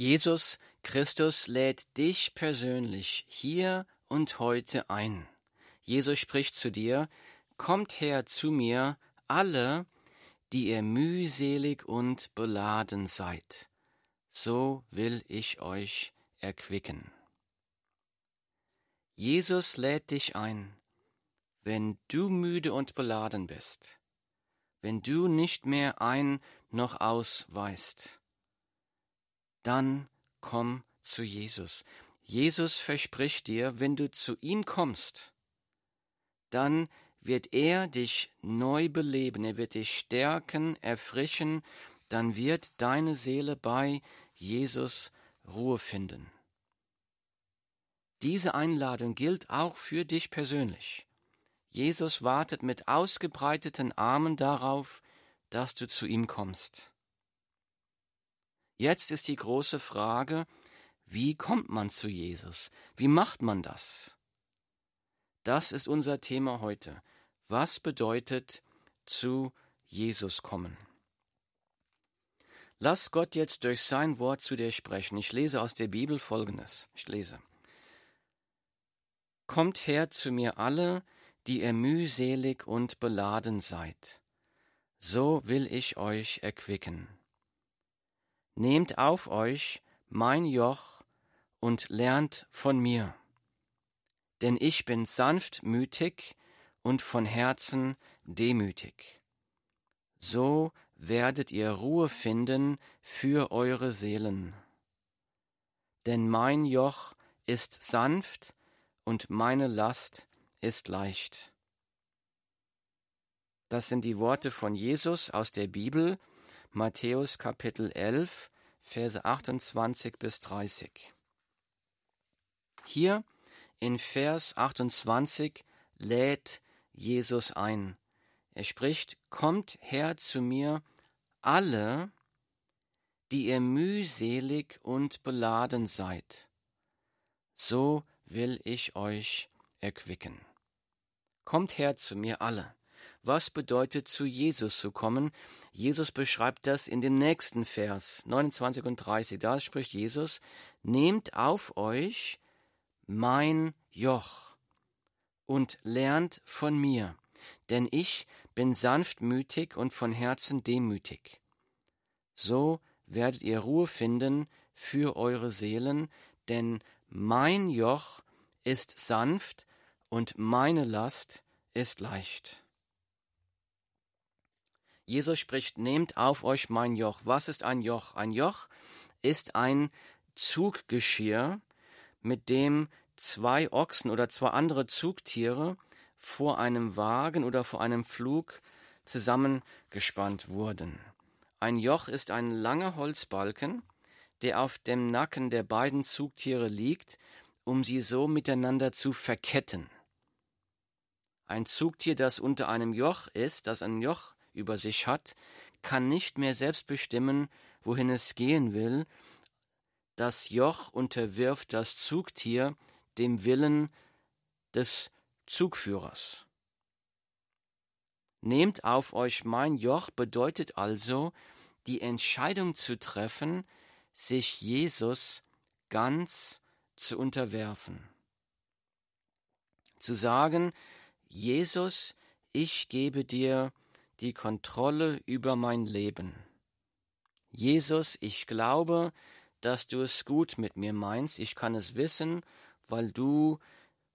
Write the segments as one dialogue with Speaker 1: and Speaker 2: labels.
Speaker 1: Jesus Christus lädt dich persönlich hier und heute ein. Jesus spricht zu dir, Kommt her zu mir, alle, die ihr mühselig und beladen seid, so will ich euch erquicken. Jesus lädt dich ein, wenn du müde und beladen bist, wenn du nicht mehr ein noch aus weißt, dann komm zu Jesus. Jesus verspricht dir, wenn du zu ihm kommst, dann wird er dich neu beleben, er wird dich stärken, erfrischen, dann wird deine Seele bei Jesus Ruhe finden. Diese Einladung gilt auch für dich persönlich. Jesus wartet mit ausgebreiteten Armen darauf, dass du zu ihm kommst. Jetzt ist die große Frage, wie kommt man zu Jesus? Wie macht man das? Das ist unser Thema heute. Was bedeutet zu Jesus kommen? Lass Gott jetzt durch sein Wort zu dir sprechen. Ich lese aus der Bibel Folgendes. Ich lese. Kommt her zu mir alle, die ihr mühselig und beladen seid. So will ich euch erquicken. Nehmt auf euch mein Joch und lernt von mir. Denn ich bin sanftmütig und von Herzen demütig. So werdet ihr Ruhe finden für eure Seelen. Denn mein Joch ist sanft und meine Last ist leicht. Das sind die Worte von Jesus aus der Bibel, Matthäus Kapitel 11, Verse 28 bis 30. Hier in Vers 28 lädt Jesus ein. Er spricht, Kommt her zu mir, alle, die ihr mühselig und beladen seid, so will ich euch erquicken. Kommt her zu mir alle. Was bedeutet zu Jesus zu kommen? Jesus beschreibt das in dem nächsten Vers 29 und 30. Da spricht Jesus, nehmt auf euch mein Joch und lernt von mir, denn ich bin sanftmütig und von Herzen demütig. So werdet ihr Ruhe finden für eure Seelen, denn mein Joch ist sanft und meine Last ist leicht. Jesus spricht, nehmt auf euch mein Joch. Was ist ein Joch? Ein Joch ist ein Zuggeschirr, mit dem zwei Ochsen oder zwei andere Zugtiere vor einem Wagen oder vor einem Flug zusammengespannt wurden. Ein Joch ist ein langer Holzbalken, der auf dem Nacken der beiden Zugtiere liegt, um sie so miteinander zu verketten. Ein Zugtier, das unter einem Joch ist, das ein Joch über sich hat, kann nicht mehr selbst bestimmen, wohin es gehen will. Das Joch unterwirft das Zugtier dem Willen des Zugführers. Nehmt auf euch mein Joch bedeutet also, die Entscheidung zu treffen, sich Jesus ganz zu unterwerfen. Zu sagen, Jesus, ich gebe dir die Kontrolle über mein Leben. Jesus, ich glaube, dass du es gut mit mir meinst. Ich kann es wissen, weil du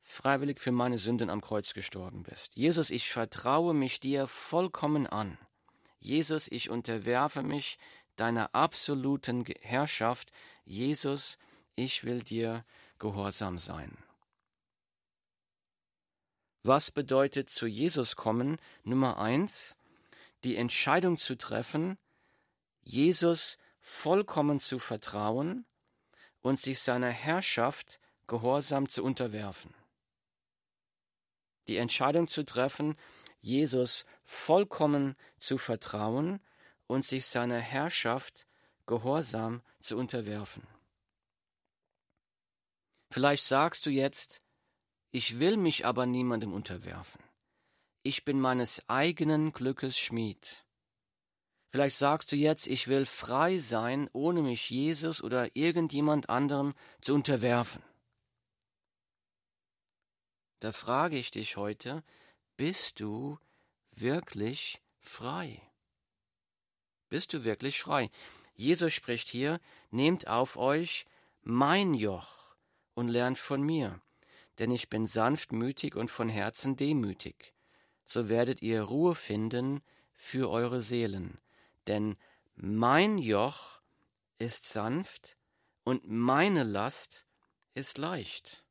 Speaker 1: freiwillig für meine Sünden am Kreuz gestorben bist. Jesus, ich vertraue mich dir vollkommen an. Jesus, ich unterwerfe mich deiner absoluten Herrschaft. Jesus, ich will dir gehorsam sein. Was bedeutet zu Jesus kommen? Nummer eins, die Entscheidung zu treffen, Jesus vollkommen zu vertrauen und sich seiner Herrschaft gehorsam zu unterwerfen. Die Entscheidung zu treffen, Jesus vollkommen zu vertrauen und sich seiner Herrschaft gehorsam zu unterwerfen. Vielleicht sagst du jetzt, ich will mich aber niemandem unterwerfen ich bin meines eigenen Glückes Schmied. Vielleicht sagst du jetzt, ich will frei sein, ohne mich Jesus oder irgendjemand anderem zu unterwerfen. Da frage ich dich heute, bist du wirklich frei? Bist du wirklich frei? Jesus spricht hier, nehmt auf euch mein Joch und lernt von mir, denn ich bin sanftmütig und von Herzen demütig. So werdet ihr Ruhe finden für eure Seelen, denn mein Joch ist sanft und meine Last ist leicht.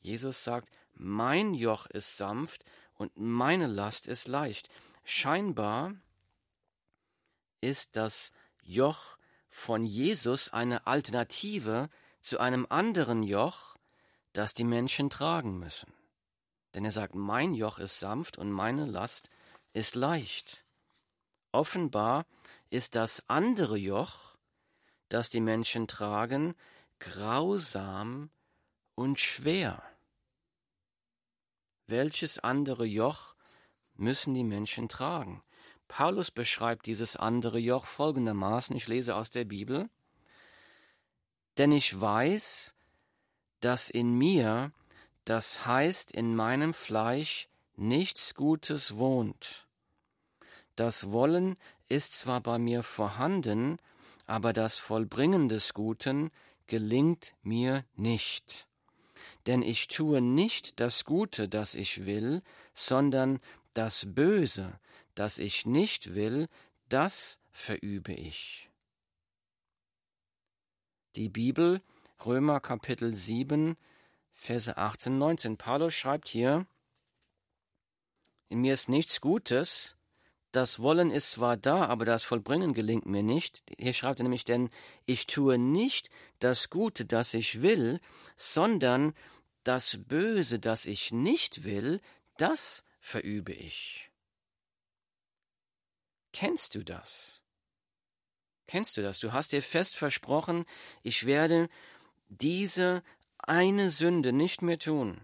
Speaker 1: Jesus sagt, mein Joch ist sanft und meine Last ist leicht. Scheinbar ist das Joch von Jesus eine Alternative zu einem anderen Joch, das die Menschen tragen müssen. Denn er sagt, mein Joch ist sanft und meine Last ist leicht. Offenbar ist das andere Joch, das die Menschen tragen, grausam und schwer. Welches andere Joch müssen die Menschen tragen? Paulus beschreibt dieses andere Joch folgendermaßen, ich lese aus der Bibel, denn ich weiß, dass in mir, das heißt in meinem Fleisch, nichts Gutes wohnt. Das Wollen ist zwar bei mir vorhanden, aber das Vollbringen des Guten gelingt mir nicht. Denn ich tue nicht das Gute, das ich will, sondern das Böse, das ich nicht will, das verübe ich. Die Bibel, Römer Kapitel 7, Verse 18, 19. Paulus schreibt hier, in mir ist nichts Gutes, das Wollen ist zwar da, aber das Vollbringen gelingt mir nicht. Hier schreibt er nämlich, denn ich tue nicht das Gute, das ich will, sondern das Böse, das ich nicht will, das verübe ich. Kennst du das? Kennst du das? Du hast dir fest versprochen, ich werde diese eine Sünde nicht mehr tun.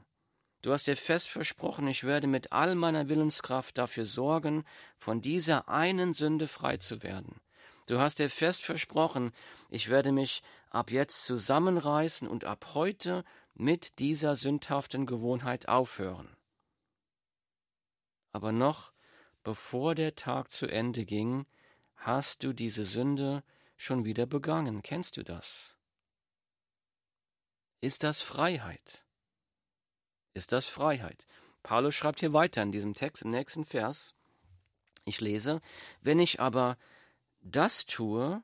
Speaker 1: Du hast dir fest versprochen, ich werde mit all meiner Willenskraft dafür sorgen, von dieser einen Sünde frei zu werden. Du hast dir fest versprochen, ich werde mich ab jetzt zusammenreißen und ab heute mit dieser sündhaften Gewohnheit aufhören. Aber noch bevor der Tag zu Ende ging, hast du diese Sünde schon wieder begangen. Kennst du das? Ist das Freiheit? Ist das Freiheit? Paulus schreibt hier weiter in diesem Text, im nächsten Vers. Ich lese, wenn ich aber das tue,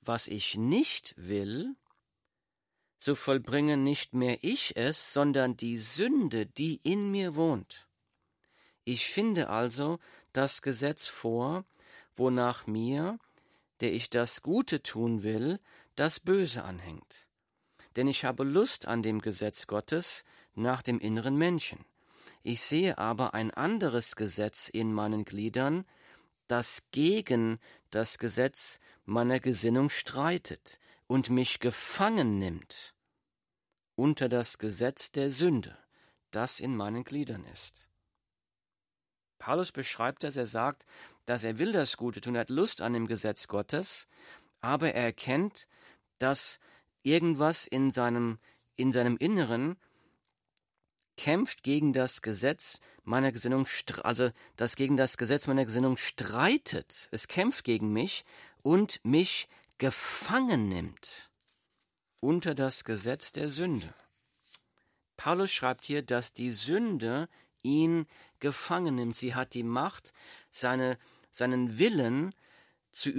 Speaker 1: was ich nicht will, so vollbringe nicht mehr ich es, sondern die Sünde, die in mir wohnt. Ich finde also das Gesetz vor, wonach mir, der ich das Gute tun will, das Böse anhängt. Denn ich habe Lust an dem Gesetz Gottes nach dem inneren Menschen. Ich sehe aber ein anderes Gesetz in meinen Gliedern, das gegen das Gesetz meiner Gesinnung streitet und mich gefangen nimmt unter das Gesetz der Sünde, das in meinen Gliedern ist. Paulus beschreibt das, er sagt, dass er will das Gute tun, er hat Lust an dem Gesetz Gottes, aber er erkennt, dass irgendwas in seinem, in seinem Inneren kämpft gegen das Gesetz meiner Gesinnung, also das gegen das Gesetz meiner Gesinnung streitet. Es kämpft gegen mich und mich gefangen nimmt unter das Gesetz der Sünde. Paulus schreibt hier, dass die Sünde ihn gefangen nimmt. Sie hat die Macht, seine, seinen Willen zu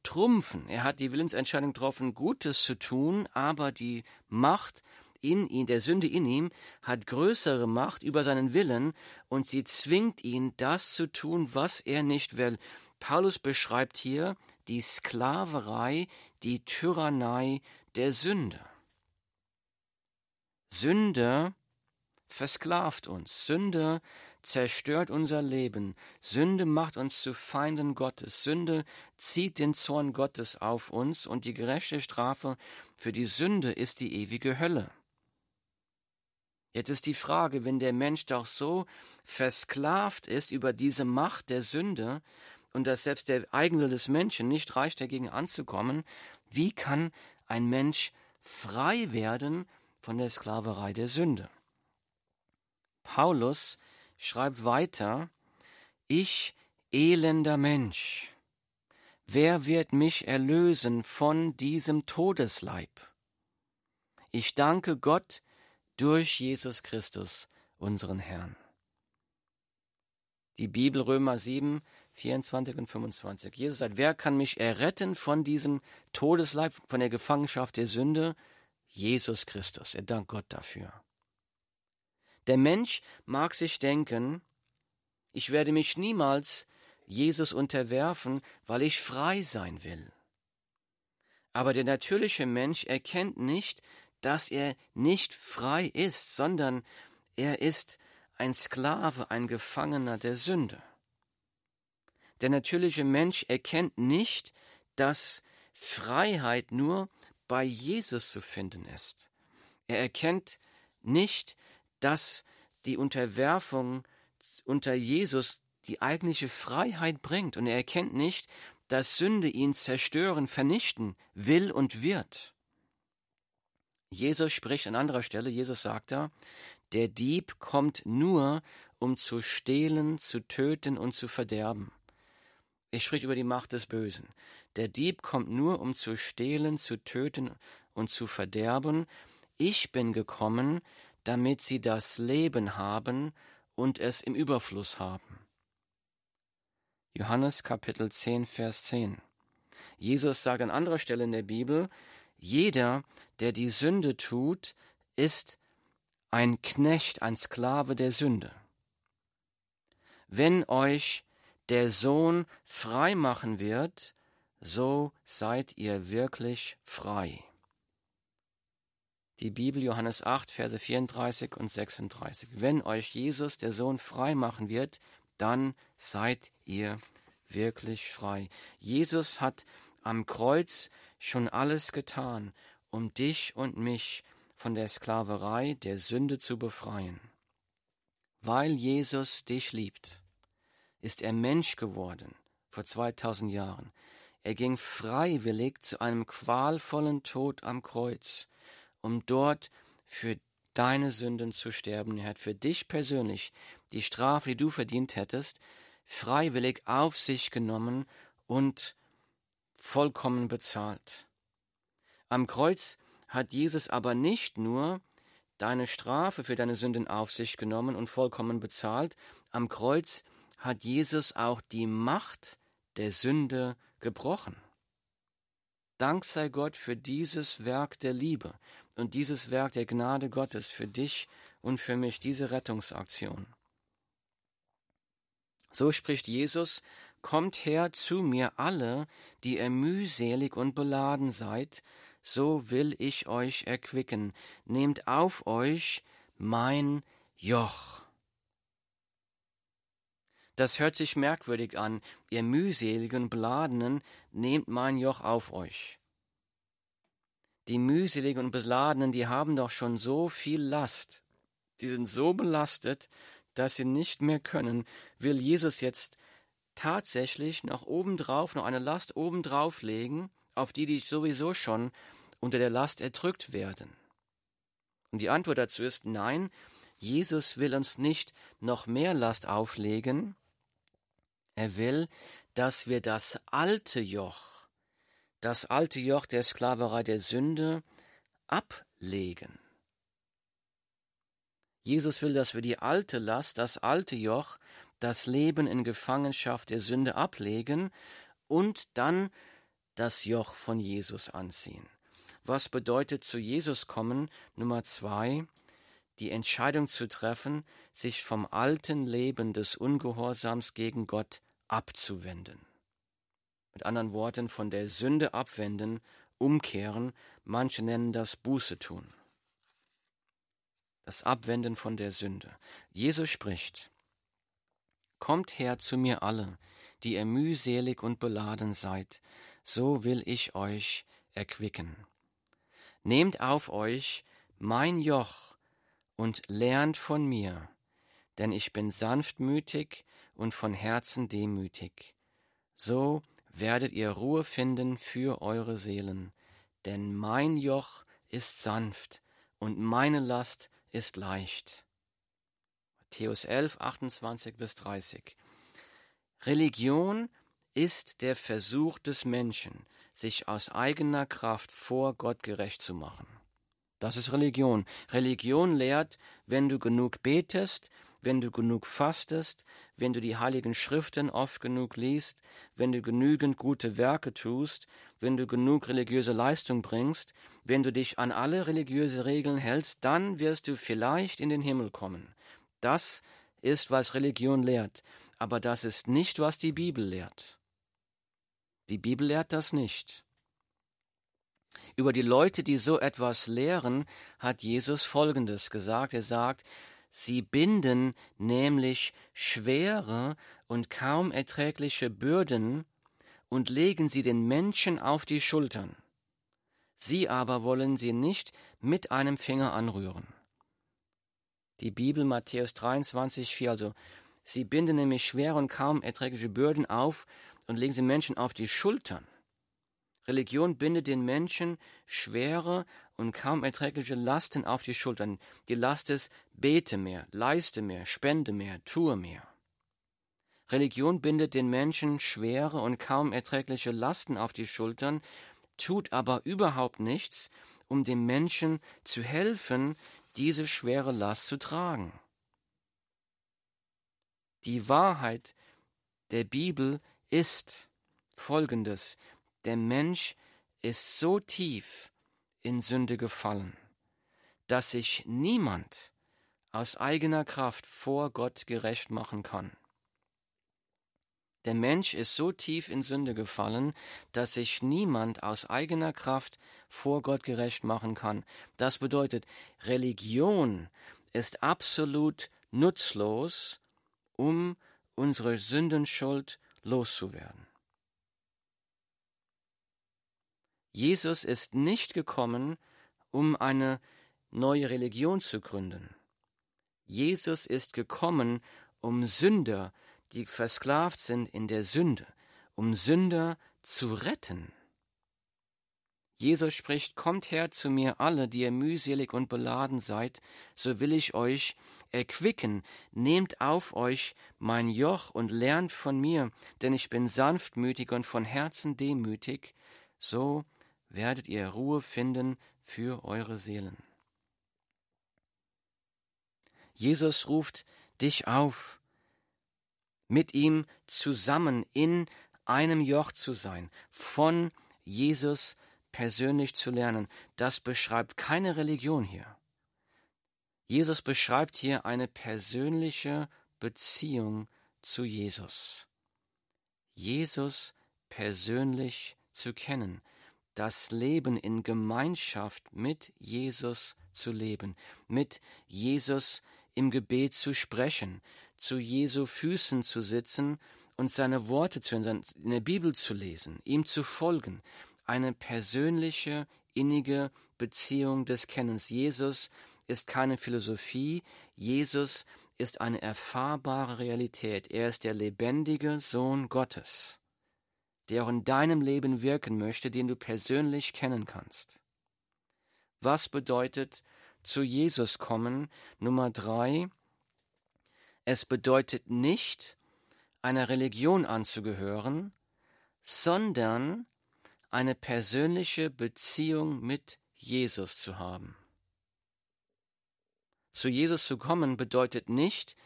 Speaker 1: übertrumpfen. Er hat die Willensentscheidung getroffen, Gutes zu tun, aber die Macht in ihn, der Sünde in ihm, hat größere Macht über seinen Willen und sie zwingt ihn, das zu tun, was er nicht will. Paulus beschreibt hier die Sklaverei, die Tyrannei der Sünde. Sünde versklavt uns. Sünde zerstört unser Leben. Sünde macht uns zu Feinden Gottes. Sünde zieht den Zorn Gottes auf uns und die gerechte Strafe für die Sünde ist die ewige Hölle. Jetzt ist die Frage, wenn der Mensch doch so versklavt ist über diese Macht der Sünde, und dass selbst der Eigenwille des Menschen nicht reicht, dagegen anzukommen, wie kann ein Mensch frei werden von der Sklaverei der Sünde? Paulus schreibt weiter, ich elender Mensch, wer wird mich erlösen von diesem Todesleib? Ich danke Gott durch Jesus Christus, unseren Herrn. Die Bibel Römer 7, 24 und 25. Jesus sagt, wer kann mich erretten von diesem Todesleib, von der Gefangenschaft der Sünde? Jesus Christus. Er dankt Gott dafür. Der Mensch mag sich denken, ich werde mich niemals Jesus unterwerfen, weil ich frei sein will. Aber der natürliche Mensch erkennt nicht, dass er nicht frei ist, sondern er ist ein Sklave, ein Gefangener der Sünde. Der natürliche Mensch erkennt nicht, dass Freiheit nur bei Jesus zu finden ist. Er erkennt nicht, dass die Unterwerfung unter Jesus die eigentliche Freiheit bringt. Und er erkennt nicht, dass Sünde ihn zerstören, vernichten will und wird. Jesus spricht an anderer Stelle, Jesus sagt da, der Dieb kommt nur, um zu stehlen, zu töten und zu verderben. Ich sprich über die Macht des Bösen. Der Dieb kommt nur, um zu stehlen, zu töten und zu verderben. Ich bin gekommen, damit sie das Leben haben und es im Überfluss haben. Johannes Kapitel 10, Vers 10. Jesus sagt an anderer Stelle in der Bibel, jeder, der die Sünde tut, ist ein Knecht, ein Sklave der Sünde. Wenn euch der Sohn frei machen wird, so seid ihr wirklich frei. Die Bibel Johannes 8, Verse 34 und 36. Wenn euch Jesus, der Sohn, frei machen wird, dann seid ihr wirklich frei. Jesus hat am Kreuz schon alles getan, um dich und mich von der Sklaverei der Sünde zu befreien. Weil Jesus dich liebt, ist er Mensch geworden vor 2000 Jahren. Er ging freiwillig zu einem qualvollen Tod am Kreuz, um dort für deine Sünden zu sterben. Er hat für dich persönlich die Strafe, die du verdient hättest, freiwillig auf sich genommen und vollkommen bezahlt. Am Kreuz hat Jesus aber nicht nur deine Strafe für deine Sünden auf sich genommen und vollkommen bezahlt, am Kreuz hat Jesus auch die Macht der Sünde gebrochen. Dank sei Gott für dieses Werk der Liebe und dieses Werk der Gnade Gottes für dich und für mich, diese Rettungsaktion. So spricht Jesus, Kommt her zu mir alle, die ihr mühselig und beladen seid, so will ich euch erquicken. Nehmt auf euch mein Joch. Das hört sich merkwürdig an, ihr mühseligen Beladenen, nehmt mein Joch auf euch. Die mühseligen und Beladenen, die haben doch schon so viel Last. Die sind so belastet, dass sie nicht mehr können, will Jesus jetzt tatsächlich noch obendrauf, noch eine Last obendrauf legen, auf die die sowieso schon unter der Last erdrückt werden. Und die Antwort dazu ist nein, Jesus will uns nicht noch mehr Last auflegen, er will, dass wir das alte Joch, das alte Joch der Sklaverei der Sünde ablegen. Jesus will, dass wir die alte Last, das alte Joch, das Leben in Gefangenschaft der Sünde ablegen und dann das Joch von Jesus anziehen. Was bedeutet zu Jesus kommen? Nummer zwei, die Entscheidung zu treffen, sich vom alten Leben des Ungehorsams gegen Gott abzuwenden. Mit anderen Worten, von der Sünde abwenden, umkehren, manche nennen das Buße tun das Abwenden von der Sünde. Jesus spricht, Kommt her zu mir alle, die ihr mühselig und beladen seid, so will ich euch erquicken. Nehmt auf euch mein Joch und lernt von mir, denn ich bin sanftmütig und von Herzen demütig. so werdet ihr Ruhe finden für eure Seelen, denn mein Joch ist sanft und meine Last ist leicht. Matthäus 11, 28 bis 30. Religion ist der Versuch des Menschen, sich aus eigener Kraft vor Gott gerecht zu machen. Das ist Religion. Religion lehrt, wenn du genug betest, wenn du genug fastest, wenn du die heiligen Schriften oft genug liest, wenn du genügend gute Werke tust, wenn du genug religiöse Leistung bringst, wenn du dich an alle religiöse Regeln hältst, dann wirst du vielleicht in den Himmel kommen. Das ist, was Religion lehrt, aber das ist nicht, was die Bibel lehrt. Die Bibel lehrt das nicht. Über die Leute, die so etwas lehren, hat Jesus Folgendes gesagt. Er sagt, Sie binden nämlich schwere und kaum erträgliche Bürden und legen sie den Menschen auf die Schultern. Sie aber wollen sie nicht mit einem Finger anrühren. Die Bibel Matthäus 23, 4, also sie binden nämlich schwere und kaum erträgliche Bürden auf und legen sie Menschen auf die Schultern. Religion bindet den Menschen schwere und kaum erträgliche Lasten auf die Schultern. Die Last ist, bete mehr, leiste mehr, spende mehr, tue mehr. Religion bindet den Menschen schwere und kaum erträgliche Lasten auf die Schultern, tut aber überhaupt nichts, um dem Menschen zu helfen, diese schwere Last zu tragen. Die Wahrheit der Bibel ist folgendes der Mensch ist so tief in Sünde gefallen, dass sich niemand aus eigener Kraft vor Gott gerecht machen kann. Der Mensch ist so tief in Sünde gefallen, dass sich niemand aus eigener Kraft vor Gott gerecht machen kann. Das bedeutet, Religion ist absolut nutzlos, um unsere Sündenschuld loszuwerden. Jesus ist nicht gekommen, um eine neue Religion zu gründen. Jesus ist gekommen, um Sünder, die versklavt sind in der Sünde, um Sünder zu retten. Jesus spricht, Kommt her zu mir alle, die ihr mühselig und beladen seid, so will ich euch erquicken, nehmt auf euch mein Joch und lernt von mir, denn ich bin sanftmütig und von Herzen demütig, so werdet ihr Ruhe finden für eure Seelen. Jesus ruft dich auf, mit ihm zusammen in einem Joch zu sein, von Jesus persönlich zu lernen. Das beschreibt keine Religion hier. Jesus beschreibt hier eine persönliche Beziehung zu Jesus. Jesus persönlich zu kennen das Leben in Gemeinschaft mit Jesus zu leben, mit Jesus im Gebet zu sprechen, zu Jesu Füßen zu sitzen und seine Worte zu hören, in der Bibel zu lesen, ihm zu folgen, eine persönliche, innige Beziehung des Kennens. Jesus ist keine Philosophie, Jesus ist eine erfahrbare Realität. Er ist der lebendige Sohn Gottes der auch in deinem Leben wirken möchte, den du persönlich kennen kannst. Was bedeutet zu Jesus kommen? Nummer drei. Es bedeutet nicht, einer Religion anzugehören, sondern eine persönliche Beziehung mit Jesus zu haben. Zu Jesus zu kommen bedeutet nicht,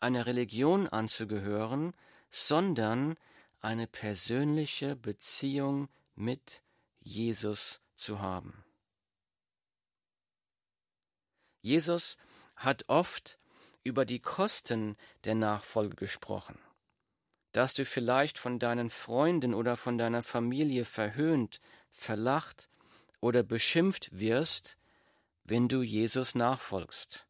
Speaker 1: einer Religion anzugehören, sondern eine persönliche Beziehung mit Jesus zu haben. Jesus hat oft über die Kosten der Nachfolge gesprochen, dass du vielleicht von deinen Freunden oder von deiner Familie verhöhnt, verlacht oder beschimpft wirst, wenn du Jesus nachfolgst,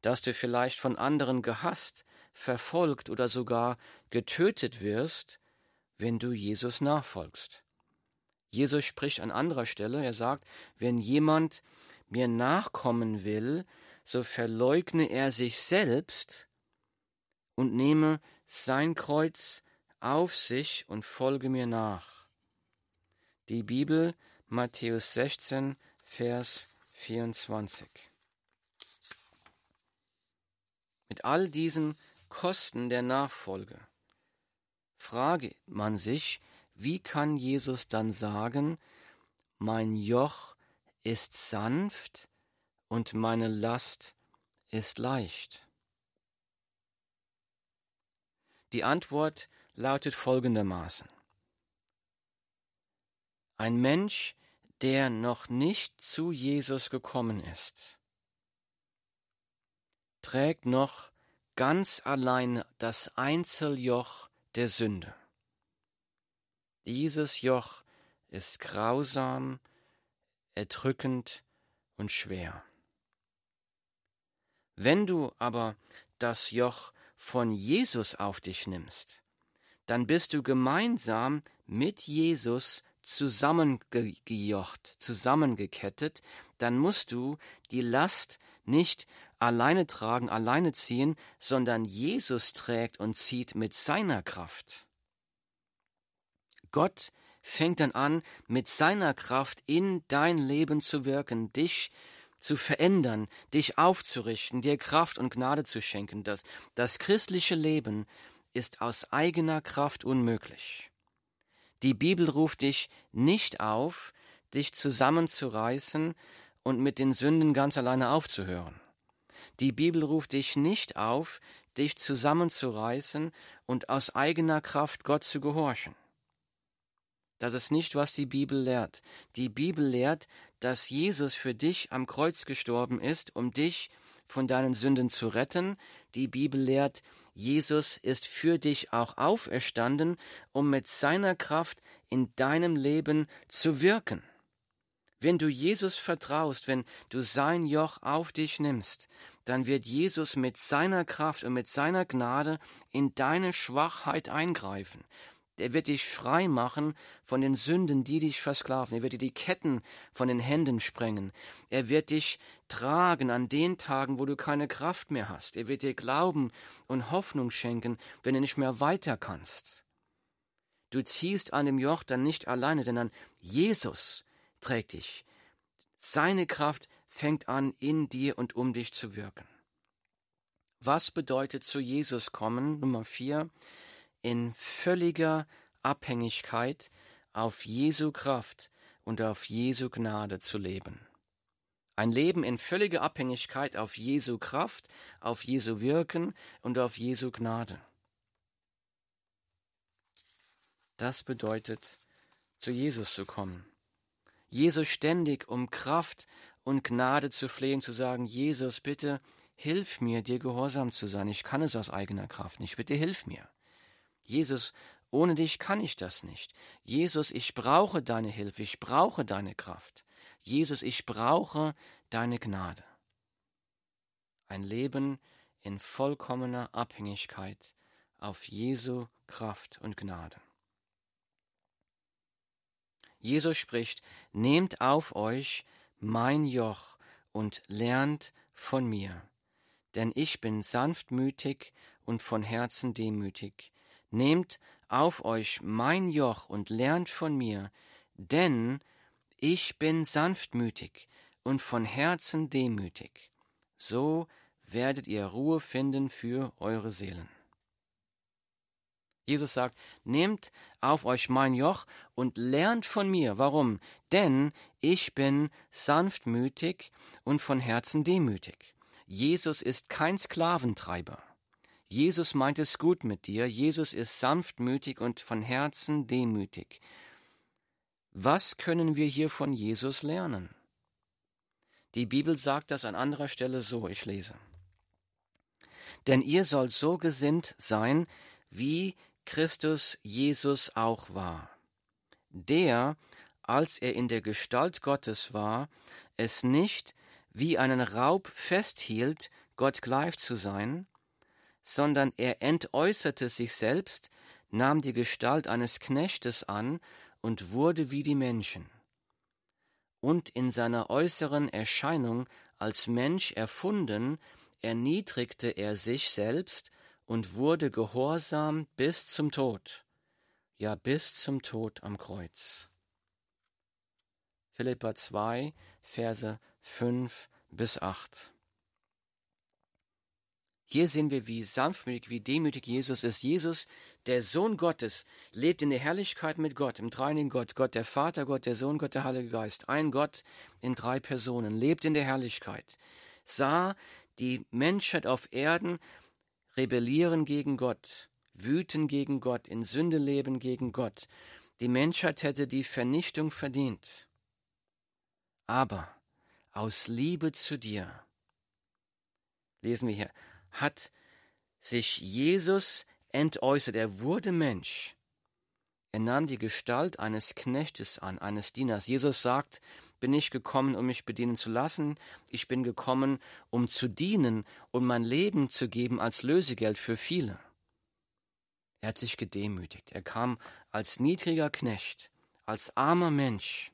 Speaker 1: dass du vielleicht von anderen gehasst, verfolgt oder sogar getötet wirst, wenn du Jesus nachfolgst. Jesus spricht an anderer Stelle, er sagt, wenn jemand mir nachkommen will, so verleugne er sich selbst und nehme sein Kreuz auf sich und folge mir nach. Die Bibel Matthäus 16, Vers 24. Mit all diesen Kosten der Nachfolge frage man sich, wie kann Jesus dann sagen, mein Joch ist sanft und meine Last ist leicht? Die Antwort lautet folgendermaßen. Ein Mensch, der noch nicht zu Jesus gekommen ist, trägt noch ganz allein das Einzeljoch der Sünde. Dieses Joch ist grausam, erdrückend und schwer. Wenn du aber das Joch von Jesus auf dich nimmst, dann bist du gemeinsam mit Jesus zusammengejocht, zusammengekettet, dann musst du die Last nicht alleine tragen, alleine ziehen, sondern Jesus trägt und zieht mit seiner Kraft. Gott fängt dann an, mit seiner Kraft in dein Leben zu wirken, dich zu verändern, dich aufzurichten, dir Kraft und Gnade zu schenken. Das, das christliche Leben ist aus eigener Kraft unmöglich. Die Bibel ruft dich nicht auf, dich zusammenzureißen und mit den Sünden ganz alleine aufzuhören. Die Bibel ruft dich nicht auf, dich zusammenzureißen und aus eigener Kraft Gott zu gehorchen. Das ist nicht, was die Bibel lehrt. Die Bibel lehrt, dass Jesus für dich am Kreuz gestorben ist, um dich von deinen Sünden zu retten. Die Bibel lehrt, Jesus ist für dich auch auferstanden, um mit seiner Kraft in deinem Leben zu wirken. Wenn du Jesus vertraust, wenn du sein Joch auf dich nimmst, dann wird Jesus mit seiner Kraft und mit seiner Gnade in deine Schwachheit eingreifen. Er wird dich frei machen von den Sünden, die dich versklaven. Er wird dir die Ketten von den Händen sprengen. Er wird dich tragen an den Tagen, wo du keine Kraft mehr hast. Er wird dir Glauben und Hoffnung schenken, wenn du nicht mehr weiter kannst. Du ziehst an dem Joch dann nicht alleine, denn an Jesus trägt dich. Seine Kraft fängt an, in dir und um dich zu wirken. Was bedeutet zu Jesus kommen? Nummer vier in völliger Abhängigkeit auf Jesu Kraft und auf Jesu Gnade zu leben. Ein Leben in völliger Abhängigkeit auf Jesu Kraft, auf Jesu Wirken und auf Jesu Gnade. Das bedeutet, zu Jesus zu kommen. Jesus ständig um Kraft und Gnade zu flehen, zu sagen, Jesus, bitte hilf mir, dir gehorsam zu sein. Ich kann es aus eigener Kraft nicht. Bitte hilf mir. Jesus, ohne dich kann ich das nicht. Jesus, ich brauche deine Hilfe, ich brauche deine Kraft. Jesus, ich brauche deine Gnade. Ein Leben in vollkommener Abhängigkeit auf Jesu Kraft und Gnade. Jesus spricht, nehmt auf euch mein Joch und lernt von mir, denn ich bin sanftmütig und von Herzen demütig, Nehmt auf euch mein Joch und lernt von mir, denn ich bin sanftmütig und von Herzen demütig. So werdet ihr Ruhe finden für eure Seelen. Jesus sagt, nehmt auf euch mein Joch und lernt von mir. Warum? Denn ich bin sanftmütig und von Herzen demütig. Jesus ist kein Sklaventreiber. Jesus meint es gut mit dir, Jesus ist sanftmütig und von Herzen demütig. Was können wir hier von Jesus lernen? Die Bibel sagt das an anderer Stelle so, ich lese. Denn ihr sollt so gesinnt sein, wie Christus Jesus auch war, der, als er in der Gestalt Gottes war, es nicht wie einen Raub festhielt, Gott gleich zu sein, sondern er entäußerte sich selbst, nahm die Gestalt eines Knechtes an und wurde wie die Menschen. Und in seiner äußeren Erscheinung als Mensch erfunden, erniedrigte er sich selbst und wurde gehorsam bis zum Tod, ja bis zum Tod am Kreuz. Philippa 2, Verse 5 bis 8. Hier sehen wir, wie sanftmütig, wie demütig Jesus ist. Jesus, der Sohn Gottes, lebt in der Herrlichkeit mit Gott, im dreinigen Gott, Gott der Vater, Gott der Sohn, Gott der Heilige Geist. Ein Gott in drei Personen, lebt in der Herrlichkeit. Sah die Menschheit auf Erden rebellieren gegen Gott, wüten gegen Gott, in Sünde leben gegen Gott. Die Menschheit hätte die Vernichtung verdient. Aber aus Liebe zu dir, lesen wir hier, hat sich Jesus entäußert. Er wurde Mensch. Er nahm die Gestalt eines Knechtes an, eines Dieners. Jesus sagt, bin ich gekommen, um mich bedienen zu lassen. Ich bin gekommen, um zu dienen und mein Leben zu geben als Lösegeld für viele. Er hat sich gedemütigt. Er kam als niedriger Knecht, als armer Mensch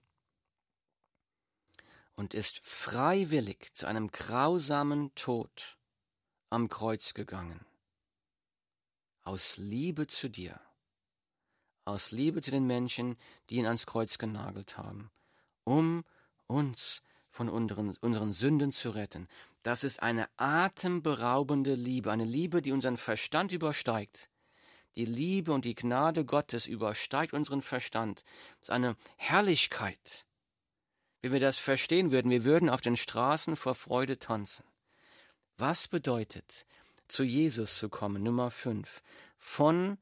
Speaker 1: und ist freiwillig zu einem grausamen Tod am Kreuz gegangen. Aus Liebe zu dir, aus Liebe zu den Menschen, die ihn ans Kreuz genagelt haben, um uns von unseren, unseren Sünden zu retten. Das ist eine atemberaubende Liebe, eine Liebe, die unseren Verstand übersteigt. Die Liebe und die Gnade Gottes übersteigt unseren Verstand. Das ist eine Herrlichkeit. Wie wir das verstehen würden, wir würden auf den Straßen vor Freude tanzen. Was bedeutet, zu Jesus zu kommen? Nummer 5. Von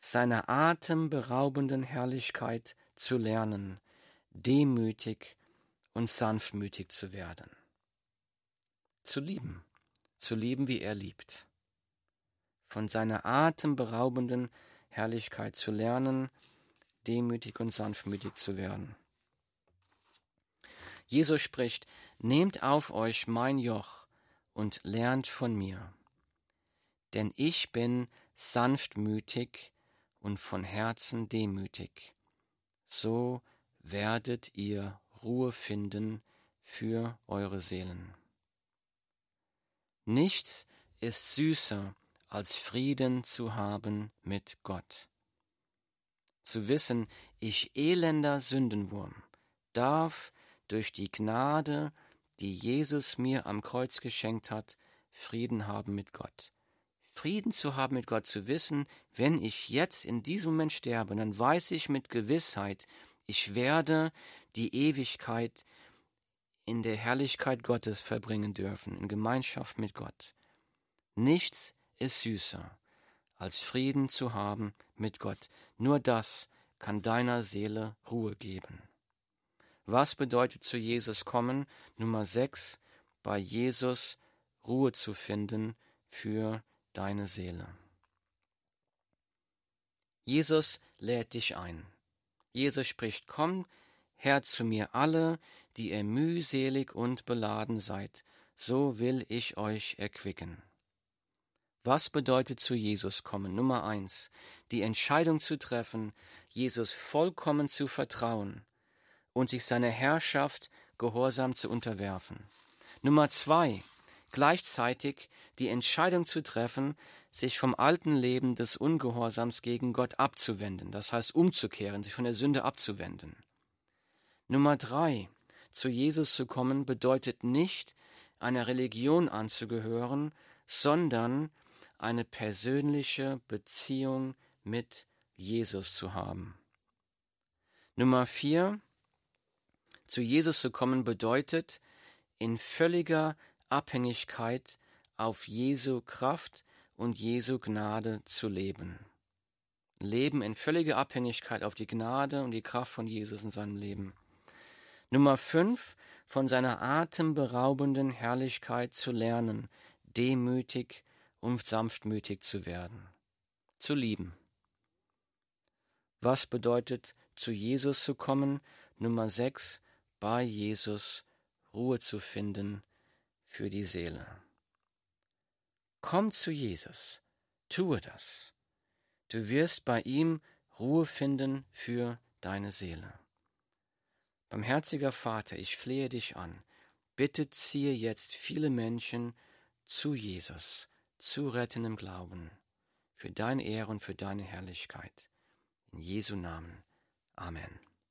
Speaker 1: seiner atemberaubenden Herrlichkeit zu lernen, demütig und sanftmütig zu werden. Zu lieben, zu lieben, wie er liebt. Von seiner atemberaubenden Herrlichkeit zu lernen, demütig und sanftmütig zu werden. Jesus spricht, Nehmt auf euch mein Joch und lernt von mir. Denn ich bin sanftmütig und von Herzen demütig. So werdet ihr Ruhe finden für eure Seelen. Nichts ist süßer, als Frieden zu haben mit Gott. Zu wissen, ich elender Sündenwurm darf durch die Gnade die Jesus mir am Kreuz geschenkt hat, Frieden haben mit Gott. Frieden zu haben mit Gott, zu wissen, wenn ich jetzt in diesem Moment sterbe, dann weiß ich mit Gewissheit, ich werde die Ewigkeit in der Herrlichkeit Gottes verbringen dürfen, in Gemeinschaft mit Gott. Nichts ist süßer, als Frieden zu haben mit Gott. Nur das kann deiner Seele Ruhe geben. Was bedeutet zu Jesus kommen? Nummer 6, bei Jesus Ruhe zu finden für deine Seele. Jesus lädt dich ein. Jesus spricht, komm her zu mir alle, die ihr mühselig und beladen seid, so will ich euch erquicken. Was bedeutet zu Jesus kommen? Nummer eins, die Entscheidung zu treffen, Jesus vollkommen zu vertrauen, und sich seiner Herrschaft gehorsam zu unterwerfen. Nummer zwei, gleichzeitig die Entscheidung zu treffen, sich vom alten Leben des Ungehorsams gegen Gott abzuwenden, das heißt umzukehren, sich von der Sünde abzuwenden. Nummer drei, zu Jesus zu kommen, bedeutet nicht, einer Religion anzugehören, sondern eine persönliche Beziehung mit Jesus zu haben. Nummer vier, zu Jesus zu kommen bedeutet, in völliger Abhängigkeit auf Jesu Kraft und Jesu Gnade zu leben. Leben in völliger Abhängigkeit auf die Gnade und die Kraft von Jesus in seinem Leben. Nummer fünf, von seiner atemberaubenden Herrlichkeit zu lernen, demütig und sanftmütig zu werden, zu lieben. Was bedeutet, zu Jesus zu kommen? Nummer sechs, bei Jesus Ruhe zu finden für die Seele. Komm zu Jesus, tue das. Du wirst bei ihm Ruhe finden für deine Seele. Barmherziger Vater, ich flehe dich an, bitte ziehe jetzt viele Menschen zu Jesus, zu rettendem Glauben, für deine Ehre und für deine Herrlichkeit. In Jesu Namen. Amen.